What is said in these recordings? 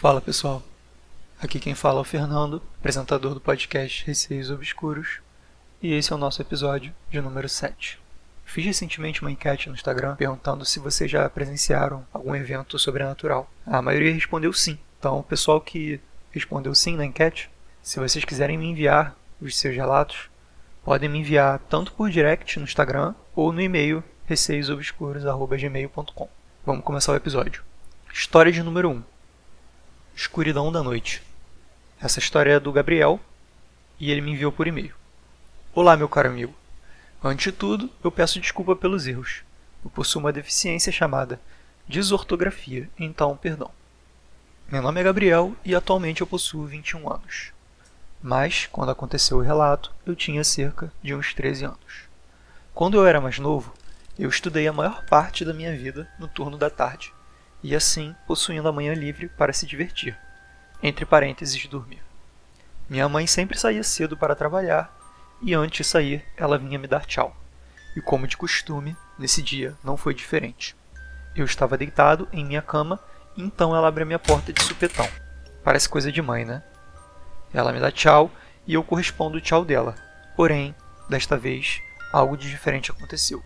Fala pessoal, aqui quem fala é o Fernando, apresentador do podcast Receios Obscuros, e esse é o nosso episódio de número 7. Fiz recentemente uma enquete no Instagram perguntando se vocês já presenciaram algum evento sobrenatural. A maioria respondeu sim, então o pessoal que respondeu sim na enquete, se vocês quiserem me enviar os seus relatos, podem me enviar tanto por direct no Instagram ou no e-mail receiosobscuros.gmail.com. Vamos começar o episódio. História de número 1. Escuridão da Noite. Essa história é do Gabriel e ele me enviou por e-mail. Olá, meu caro amigo. Antes de tudo, eu peço desculpa pelos erros. Eu possuo uma deficiência chamada desortografia, então perdão. Meu nome é Gabriel e atualmente eu possuo 21 anos. Mas, quando aconteceu o relato, eu tinha cerca de uns 13 anos. Quando eu era mais novo, eu estudei a maior parte da minha vida no turno da tarde e assim possuindo a manhã livre para se divertir, entre parênteses dormir. Minha mãe sempre saía cedo para trabalhar e antes de sair ela vinha me dar tchau. E como de costume, nesse dia não foi diferente. Eu estava deitado em minha cama e então ela abre a minha porta de supetão. Parece coisa de mãe, né? Ela me dá tchau e eu correspondo o tchau dela. Porém, desta vez, algo de diferente aconteceu.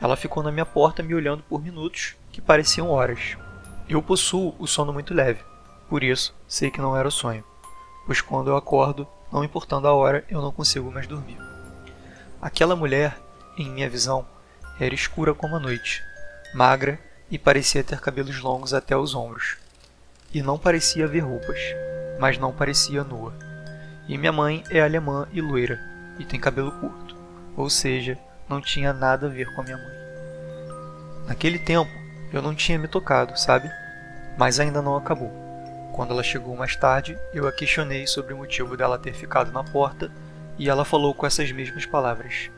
Ela ficou na minha porta me olhando por minutos que pareciam horas. Eu possuo o sono muito leve, por isso sei que não era o sonho, pois quando eu acordo, não importando a hora, eu não consigo mais dormir. Aquela mulher, em minha visão, era escura como a noite, magra e parecia ter cabelos longos até os ombros. E não parecia ver roupas, mas não parecia nua. E minha mãe é alemã e loira, e tem cabelo curto, ou seja, não tinha nada a ver com a minha mãe. Naquele tempo, eu não tinha me tocado, sabe? Mas ainda não acabou. Quando ela chegou mais tarde, eu a questionei sobre o motivo dela ter ficado na porta e ela falou com essas mesmas palavras.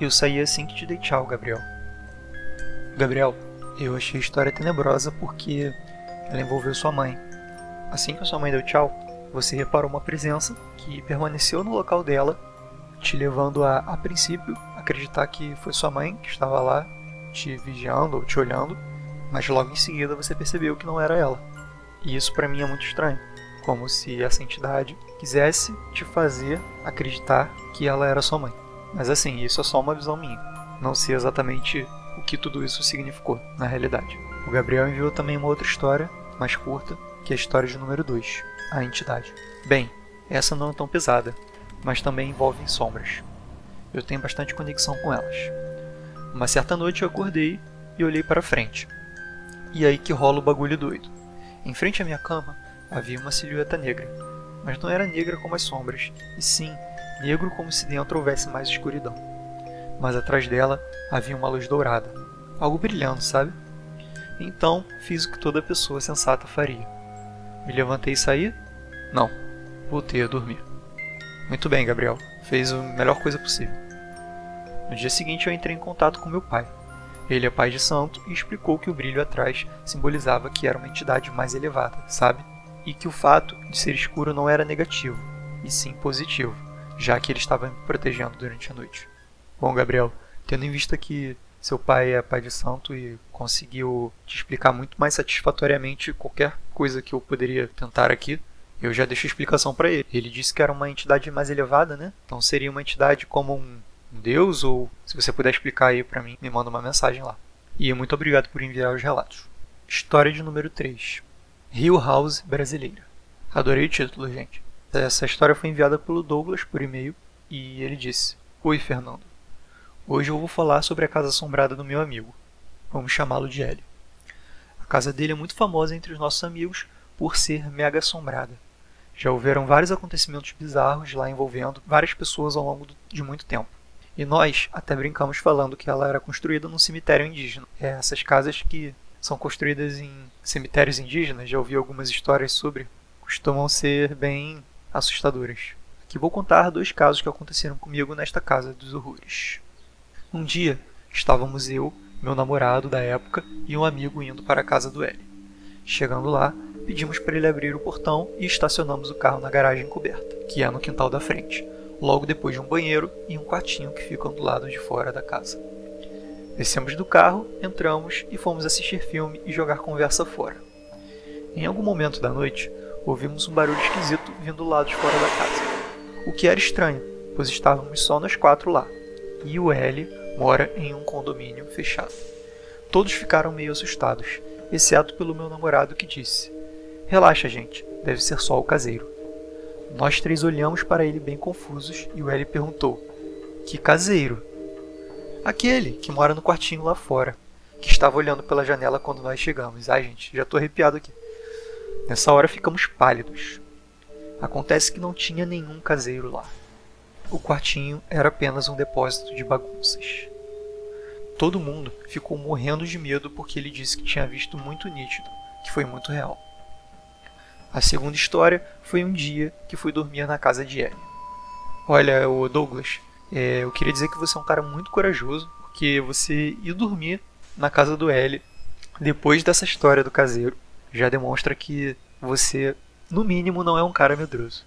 Eu saí assim que te dei tchau, Gabriel. Gabriel, eu achei a história tenebrosa porque ela envolveu sua mãe. Assim que a sua mãe deu tchau, você reparou uma presença que permaneceu no local dela, te levando a, a princípio, acreditar que foi sua mãe que estava lá te vigiando ou te olhando, mas logo em seguida você percebeu que não era ela. E isso para mim é muito estranho, como se essa entidade quisesse te fazer acreditar que ela era sua mãe. Mas assim, isso é só uma visão minha. Não sei exatamente o que tudo isso significou na realidade. O Gabriel enviou também uma outra história, mais curta, que é a história de número 2, a entidade. Bem, essa não é tão pesada, mas também envolve sombras. Eu tenho bastante conexão com elas. Uma certa noite eu acordei e olhei para frente. E aí que rola o bagulho doido. Em frente à minha cama havia uma silhueta negra, mas não era negra como as sombras, e sim negro como se dentro houvesse mais escuridão. Mas atrás dela havia uma luz dourada, algo brilhando, sabe? Então fiz o que toda pessoa sensata faria. Me levantei e saí? Não, voltei a dormir. Muito bem, Gabriel, fez a melhor coisa possível. No dia seguinte, eu entrei em contato com meu pai. Ele é pai de santo e explicou que o brilho atrás simbolizava que era uma entidade mais elevada, sabe? E que o fato de ser escuro não era negativo, e sim positivo, já que ele estava me protegendo durante a noite. Bom, Gabriel, tendo em vista que seu pai é pai de santo e conseguiu te explicar muito mais satisfatoriamente qualquer coisa que eu poderia tentar aqui, eu já deixo a explicação para ele. Ele disse que era uma entidade mais elevada, né? Então seria uma entidade como um deus ou se você puder explicar aí para mim, me manda uma mensagem lá. E muito obrigado por enviar os relatos. História de número 3. Rio House brasileira. Adorei o título, gente. Essa história foi enviada pelo Douglas por e-mail e ele disse: Oi, Fernando. Hoje eu vou falar sobre a casa assombrada do meu amigo. Vamos chamá-lo de Hélio. A casa dele é muito famosa entre os nossos amigos por ser mega assombrada. Já houveram vários acontecimentos bizarros lá envolvendo várias pessoas ao longo de muito tempo. E nós até brincamos falando que ela era construída num cemitério indígena. É, essas casas que são construídas em cemitérios indígenas, já ouvi algumas histórias sobre, costumam ser bem assustadoras. Aqui vou contar dois casos que aconteceram comigo nesta casa dos horrores. Um dia, estávamos eu, meu namorado da época e um amigo indo para a casa do L. Chegando lá, pedimos para ele abrir o portão e estacionamos o carro na garagem coberta, que é no quintal da frente logo depois de um banheiro e um quartinho que ficam do lado de fora da casa. Descemos do carro, entramos e fomos assistir filme e jogar conversa fora. Em algum momento da noite, ouvimos um barulho esquisito vindo do lado de fora da casa. O que era estranho, pois estávamos só nós quatro lá, e o L mora em um condomínio fechado. Todos ficaram meio assustados, exceto pelo meu namorado que disse: Relaxa, gente, deve ser só o caseiro. Nós três olhamos para ele bem confusos e o L perguntou: Que caseiro? Aquele que mora no quartinho lá fora, que estava olhando pela janela quando nós chegamos. Ai, gente, já estou arrepiado aqui. Nessa hora ficamos pálidos. Acontece que não tinha nenhum caseiro lá. O quartinho era apenas um depósito de bagunças. Todo mundo ficou morrendo de medo porque ele disse que tinha visto muito nítido, que foi muito real. A segunda história foi um dia que fui dormir na casa de Ellie. Olha, o Douglas, é, eu queria dizer que você é um cara muito corajoso, porque você ir dormir na casa do L depois dessa história do caseiro já demonstra que você, no mínimo, não é um cara medroso.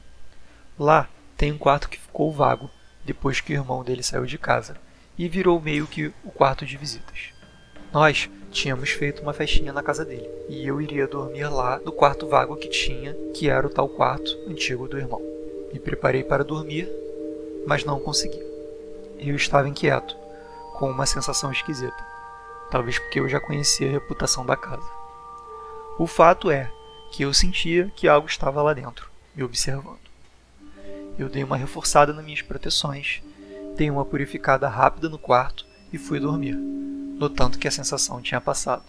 Lá tem um quarto que ficou vago depois que o irmão dele saiu de casa e virou meio que o quarto de visitas. Nós tínhamos feito uma festinha na casa dele e eu iria dormir lá no quarto vago que tinha, que era o tal quarto antigo do irmão. Me preparei para dormir, mas não consegui. Eu estava inquieto, com uma sensação esquisita, talvez porque eu já conhecia a reputação da casa. O fato é que eu sentia que algo estava lá dentro, me observando. Eu dei uma reforçada nas minhas proteções, dei uma purificada rápida no quarto e fui dormir, notando que a sensação tinha passado.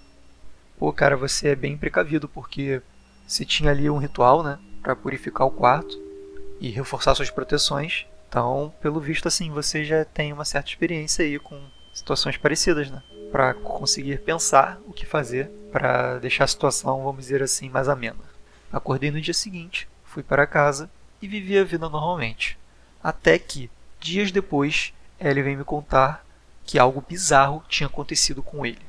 Pô, cara, você é bem precavido porque você tinha ali um ritual, né, para purificar o quarto e reforçar suas proteções. Então, pelo visto assim, você já tem uma certa experiência aí com situações parecidas, né? Para conseguir pensar o que fazer para deixar a situação, vamos dizer assim, mais amena. Acordei no dia seguinte, fui para casa e vivi a vida normalmente. Até que, dias depois, Ellie veio me contar que algo bizarro tinha acontecido com ele.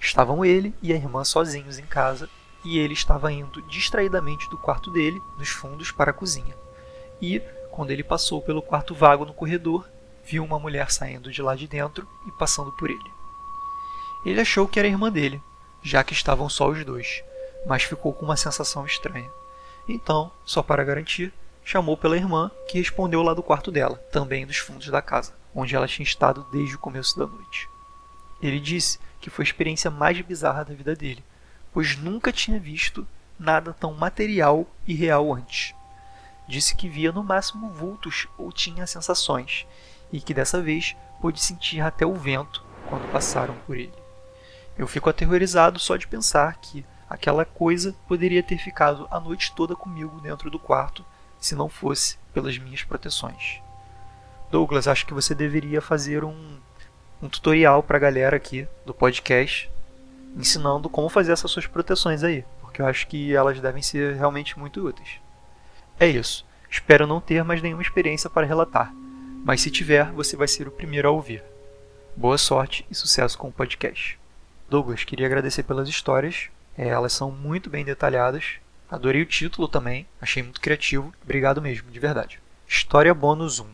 Estavam ele e a irmã sozinhos em casa e ele estava indo distraidamente do quarto dele, nos fundos, para a cozinha. E, quando ele passou pelo quarto vago no corredor, viu uma mulher saindo de lá de dentro e passando por ele. Ele achou que era a irmã dele, já que estavam só os dois, mas ficou com uma sensação estranha. Então, só para garantir, chamou pela irmã, que respondeu lá do quarto dela, também dos fundos da casa, onde ela tinha estado desde o começo da noite. Ele disse que foi a experiência mais bizarra da vida dele, pois nunca tinha visto nada tão material e real antes. Disse que via no máximo vultos ou tinha sensações, e que dessa vez pôde sentir até o vento quando passaram por ele. Eu fico aterrorizado só de pensar que aquela coisa poderia ter ficado a noite toda comigo dentro do quarto se não fosse pelas minhas proteções. Douglas, acho que você deveria fazer um, um tutorial para a galera aqui do podcast ensinando como fazer essas suas proteções aí, porque eu acho que elas devem ser realmente muito úteis. É isso. Espero não ter mais nenhuma experiência para relatar, mas se tiver, você vai ser o primeiro a ouvir. Boa sorte e sucesso com o podcast. Douglas, queria agradecer pelas histórias. É, elas são muito bem detalhadas. Adorei o título também, achei muito criativo. Obrigado mesmo, de verdade. História bônus 1.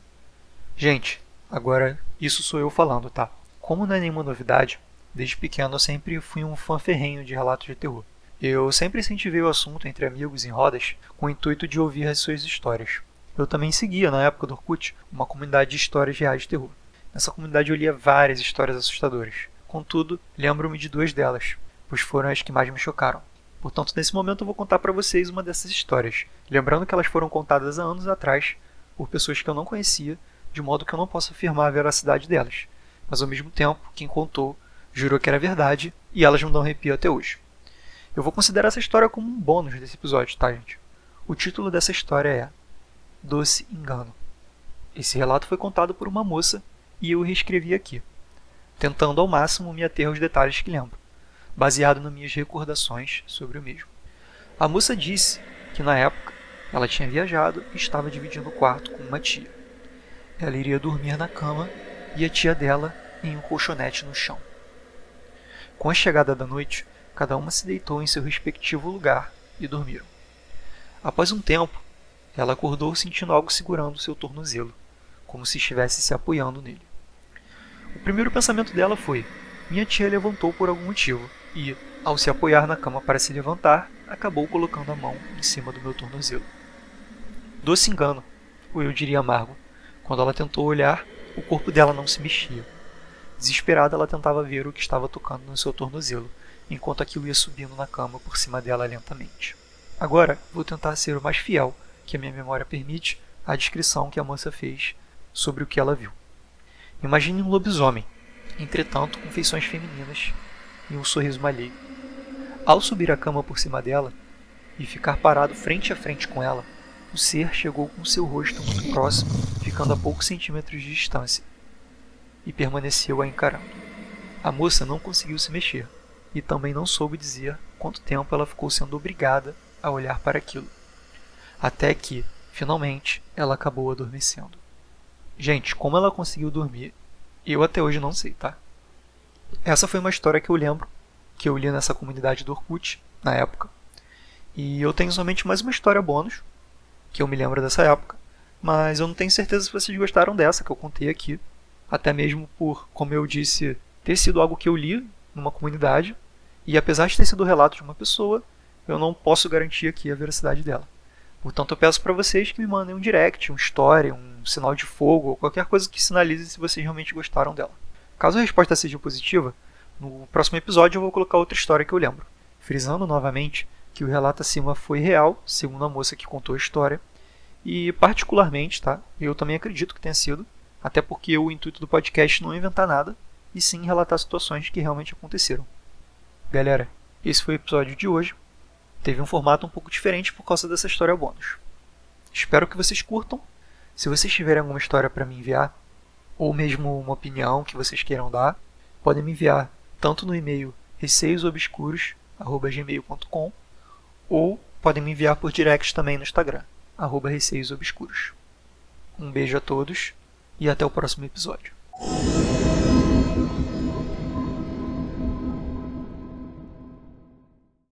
Gente, agora isso sou eu falando, tá? Como não é nenhuma novidade, desde pequeno eu sempre fui um fã ferrenho de relatos de terror. Eu sempre incentivei o assunto entre amigos em rodas com o intuito de ouvir as suas histórias. Eu também seguia, na época do Orkut, uma comunidade de histórias reais de terror. Nessa comunidade eu lia várias histórias assustadoras. Contudo, lembro-me de duas delas, pois foram as que mais me chocaram. Portanto, nesse momento eu vou contar para vocês uma dessas histórias, lembrando que elas foram contadas há anos atrás por pessoas que eu não conhecia, de modo que eu não posso afirmar a veracidade delas. Mas ao mesmo tempo, quem contou jurou que era verdade e elas me dão arrepio até hoje. Eu vou considerar essa história como um bônus desse episódio, tá, gente? O título dessa história é Doce Engano. Esse relato foi contado por uma moça e eu reescrevi aqui tentando ao máximo me ater aos detalhes que lembro, baseado nas minhas recordações sobre o mesmo. A moça disse que na época ela tinha viajado e estava dividindo o quarto com uma tia. Ela iria dormir na cama e a tia dela em um colchonete no chão. Com a chegada da noite, cada uma se deitou em seu respectivo lugar e dormiram. Após um tempo, ela acordou sentindo algo segurando seu tornozelo, como se estivesse se apoiando nele. O primeiro pensamento dela foi: minha tia levantou por algum motivo, e, ao se apoiar na cama para se levantar, acabou colocando a mão em cima do meu tornozelo. Doce engano, ou eu diria amargo, quando ela tentou olhar, o corpo dela não se mexia. Desesperada, ela tentava ver o que estava tocando no seu tornozelo, enquanto aquilo ia subindo na cama por cima dela lentamente. Agora, vou tentar ser o mais fiel que a minha memória permite à descrição que a moça fez sobre o que ela viu. Imagine um lobisomem, entretanto com feições femininas e um sorriso malheiro. Ao subir a cama por cima dela e ficar parado frente a frente com ela, o ser chegou com seu rosto muito próximo, ficando a poucos centímetros de distância, e permaneceu a encarando. A moça não conseguiu se mexer e também não soube dizer quanto tempo ela ficou sendo obrigada a olhar para aquilo. Até que, finalmente, ela acabou adormecendo. Gente, como ela conseguiu dormir, eu até hoje não sei, tá? Essa foi uma história que eu lembro, que eu li nessa comunidade do Orkut, na época. E eu tenho somente mais uma história bônus, que eu me lembro dessa época, mas eu não tenho certeza se vocês gostaram dessa que eu contei aqui, até mesmo por, como eu disse, ter sido algo que eu li numa comunidade, e apesar de ter sido o relato de uma pessoa, eu não posso garantir aqui a veracidade dela. Portanto, eu peço para vocês que me mandem um direct, um story, um sinal de fogo ou qualquer coisa que sinalize se vocês realmente gostaram dela. Caso a resposta seja positiva, no próximo episódio eu vou colocar outra história que eu lembro, frisando novamente que o relato acima foi real, segundo a moça que contou a história, e particularmente, tá? Eu também acredito que tenha sido, até porque o intuito do podcast não é inventar nada, e sim relatar situações que realmente aconteceram. Galera, esse foi o episódio de hoje. Teve um formato um pouco diferente por causa dessa história bônus. Espero que vocês curtam. Se vocês tiverem alguma história para me enviar, ou mesmo uma opinião que vocês queiram dar, podem me enviar tanto no e-mail receiosobscuros@gmail.com ou podem me enviar por direct também no Instagram, arroba receiosobscuros. Um beijo a todos e até o próximo episódio.